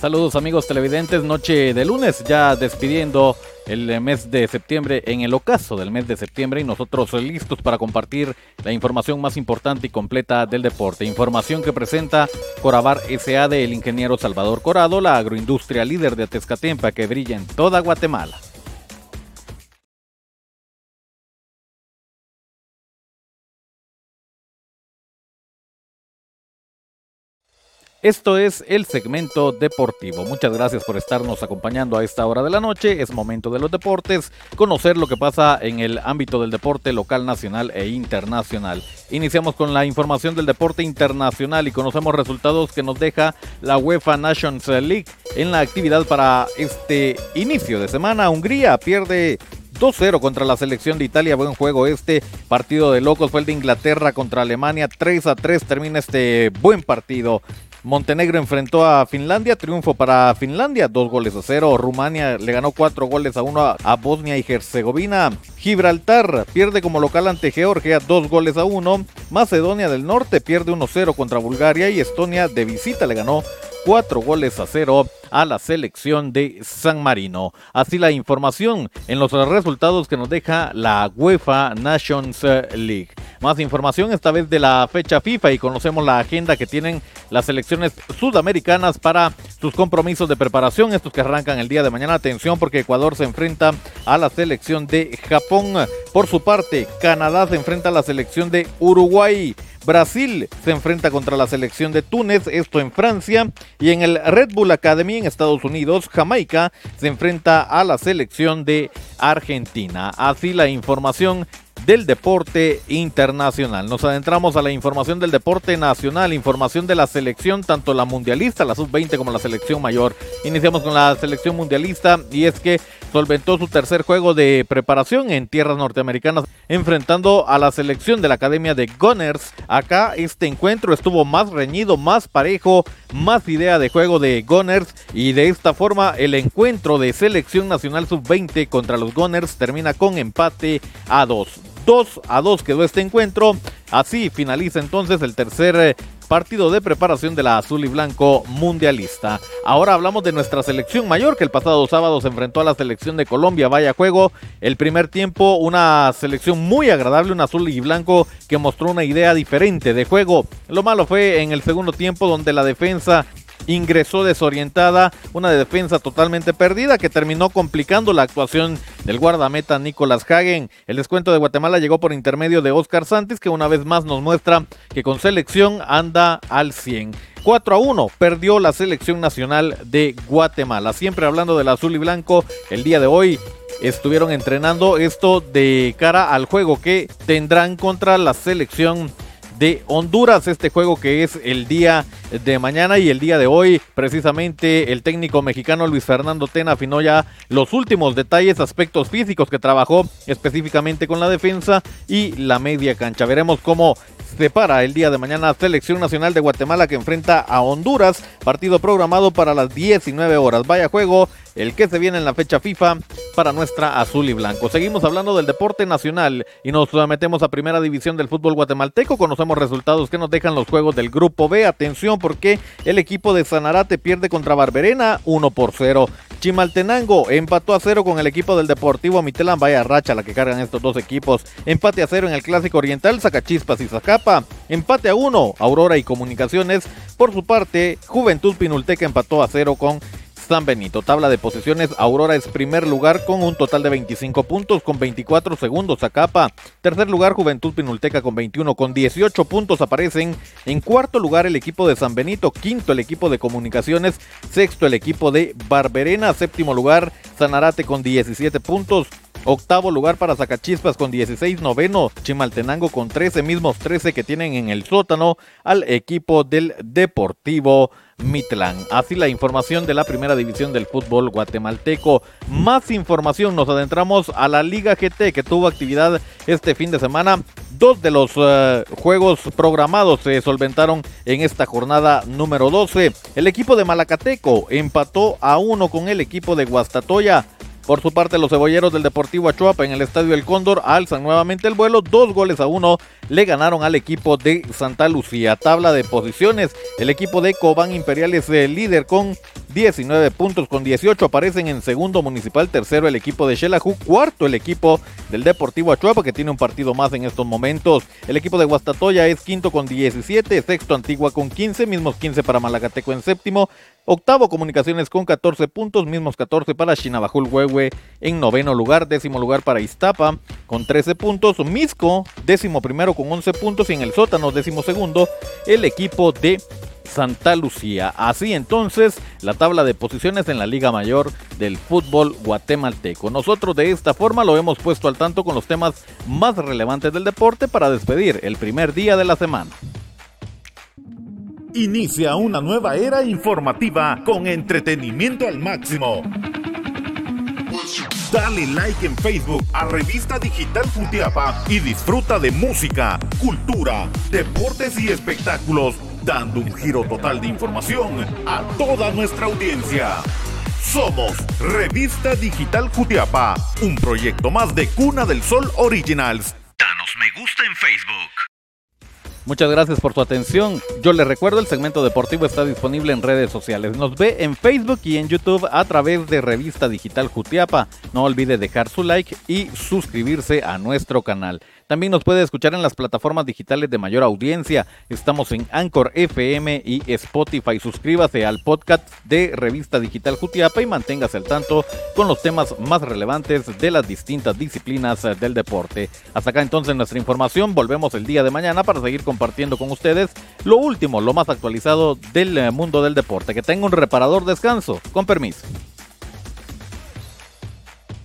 Saludos amigos televidentes, noche de lunes, ya despidiendo el mes de septiembre en el ocaso del mes de septiembre y nosotros listos para compartir la información más importante y completa del deporte. Información que presenta Corabar SA del ingeniero Salvador Corado, la agroindustria líder de Tezcatempa que brilla en toda Guatemala. Esto es el segmento deportivo. Muchas gracias por estarnos acompañando a esta hora de la noche. Es momento de los deportes, conocer lo que pasa en el ámbito del deporte local, nacional e internacional. Iniciamos con la información del deporte internacional y conocemos resultados que nos deja la UEFA Nations League en la actividad para este inicio de semana. Hungría pierde 2-0 contra la selección de Italia. Buen juego este partido de locos fue el de Inglaterra contra Alemania. 3 a 3 termina este buen partido. Montenegro enfrentó a Finlandia, triunfo para Finlandia, dos goles a cero. Rumania le ganó cuatro goles a uno a Bosnia y Herzegovina. Gibraltar pierde como local ante Georgia, dos goles a uno. Macedonia del Norte pierde 1-0 contra Bulgaria y Estonia de visita le ganó cuatro goles a cero a la selección de San Marino. Así la información en los resultados que nos deja la UEFA Nations League. Más información esta vez de la fecha FIFA y conocemos la agenda que tienen las selecciones sudamericanas para sus compromisos de preparación, estos que arrancan el día de mañana. Atención porque Ecuador se enfrenta a la selección de Japón. Por su parte, Canadá se enfrenta a la selección de Uruguay. Brasil se enfrenta contra la selección de Túnez, esto en Francia, y en el Red Bull Academy en Estados Unidos, Jamaica se enfrenta a la selección de Argentina. Así la información del deporte internacional. Nos adentramos a la información del deporte nacional, información de la selección, tanto la mundialista, la sub-20 como la selección mayor. Iniciamos con la selección mundialista y es que solventó su tercer juego de preparación en tierras norteamericanas, enfrentando a la selección de la Academia de Gunners. Acá este encuentro estuvo más reñido, más parejo, más idea de juego de Gunners y de esta forma el encuentro de selección nacional sub-20 contra los Gunners termina con empate a dos. 2 a 2 quedó este encuentro. Así finaliza entonces el tercer eh, partido de preparación de la azul y blanco mundialista. Ahora hablamos de nuestra selección mayor que el pasado sábado se enfrentó a la selección de Colombia. Vaya juego, el primer tiempo una selección muy agradable, un azul y blanco que mostró una idea diferente de juego. Lo malo fue en el segundo tiempo donde la defensa ingresó desorientada, una defensa totalmente perdida que terminó complicando la actuación del guardameta Nicolás Hagen. El descuento de Guatemala llegó por intermedio de Oscar Santis, que una vez más nos muestra que con selección anda al 100. 4 a 1 perdió la selección nacional de Guatemala. Siempre hablando del azul y blanco, el día de hoy estuvieron entrenando esto de cara al juego que tendrán contra la selección de Honduras. Este juego que es el día de mañana y el día de hoy, precisamente el técnico mexicano Luis Fernando Tena afinó ya los últimos detalles, aspectos físicos que trabajó específicamente con la defensa y la media cancha. Veremos cómo se para el día de mañana Selección Nacional de Guatemala que enfrenta a Honduras, partido programado para las 19 horas. Vaya juego el que se viene en la fecha FIFA para nuestra azul y blanco. Seguimos hablando del deporte nacional y nos metemos a primera división del fútbol guatemalteco. Conocemos resultados que nos dejan los juegos del grupo B. Atención porque el equipo de Sanarate pierde contra Barberena 1 por 0. Chimaltenango empató a 0 con el equipo del Deportivo Mitelán. Vaya racha la que cargan estos dos equipos. Empate a 0 en el Clásico Oriental, Zacachispas y Zacapa. Empate a 1, Aurora y Comunicaciones. Por su parte, Juventud Pinulteca empató a 0 con San Benito. Tabla de posiciones, Aurora es primer lugar con un total de 25 puntos, con 24 segundos a capa. Tercer lugar, Juventud Pinulteca con 21, con 18 puntos aparecen. En cuarto lugar, el equipo de San Benito. Quinto, el equipo de Comunicaciones. Sexto, el equipo de Barberena. Séptimo lugar, Sanarate con 17 puntos. Octavo lugar para Zacachispas con 16, noveno Chimaltenango con 13, mismos 13 que tienen en el sótano al equipo del Deportivo Mitlán. Así la información de la primera división del fútbol guatemalteco. Más información, nos adentramos a la Liga GT que tuvo actividad este fin de semana. Dos de los eh, juegos programados se solventaron en esta jornada número 12. El equipo de Malacateco empató a uno con el equipo de Guastatoya. Por su parte, los cebolleros del Deportivo Achuapa en el Estadio El Cóndor alzan nuevamente el vuelo. Dos goles a uno le ganaron al equipo de Santa Lucía. Tabla de posiciones. El equipo de Cobán Imperial es el líder con 19 puntos con 18 aparecen en segundo municipal, tercero el equipo de Xelajú, cuarto el equipo del Deportivo Achuapa que tiene un partido más en estos momentos. El equipo de Guastatoya es quinto con 17, sexto Antigua con 15, mismos 15 para Malagateco en séptimo, octavo Comunicaciones con 14 puntos, mismos 14 para Chinabajul Huehue en noveno lugar, décimo lugar para Iztapa con 13 puntos, Misco décimo primero con 11 puntos y en el sótano décimo segundo el equipo de Santa Lucía. Así entonces la tabla de posiciones en la Liga Mayor del fútbol guatemalteco. Nosotros de esta forma lo hemos puesto al tanto con los temas más relevantes del deporte para despedir el primer día de la semana. Inicia una nueva era informativa con entretenimiento al máximo. Dale like en Facebook a Revista Digital Futiapa y disfruta de música, cultura, deportes y espectáculos dando un giro total de información a toda nuestra audiencia. Somos Revista Digital Jutiapa, un proyecto más de Cuna del Sol Originals. Danos me gusta en Facebook. Muchas gracias por su atención. Yo les recuerdo, el segmento deportivo está disponible en redes sociales. Nos ve en Facebook y en YouTube a través de Revista Digital Jutiapa. No olvide dejar su like y suscribirse a nuestro canal. También nos puede escuchar en las plataformas digitales de mayor audiencia. Estamos en Anchor FM y Spotify. Suscríbase al podcast de Revista Digital Jutiapa y manténgase al tanto con los temas más relevantes de las distintas disciplinas del deporte. Hasta acá entonces nuestra información. Volvemos el día de mañana para seguir compartiendo con ustedes lo último, lo más actualizado del mundo del deporte. Que tenga un reparador descanso. Con permiso.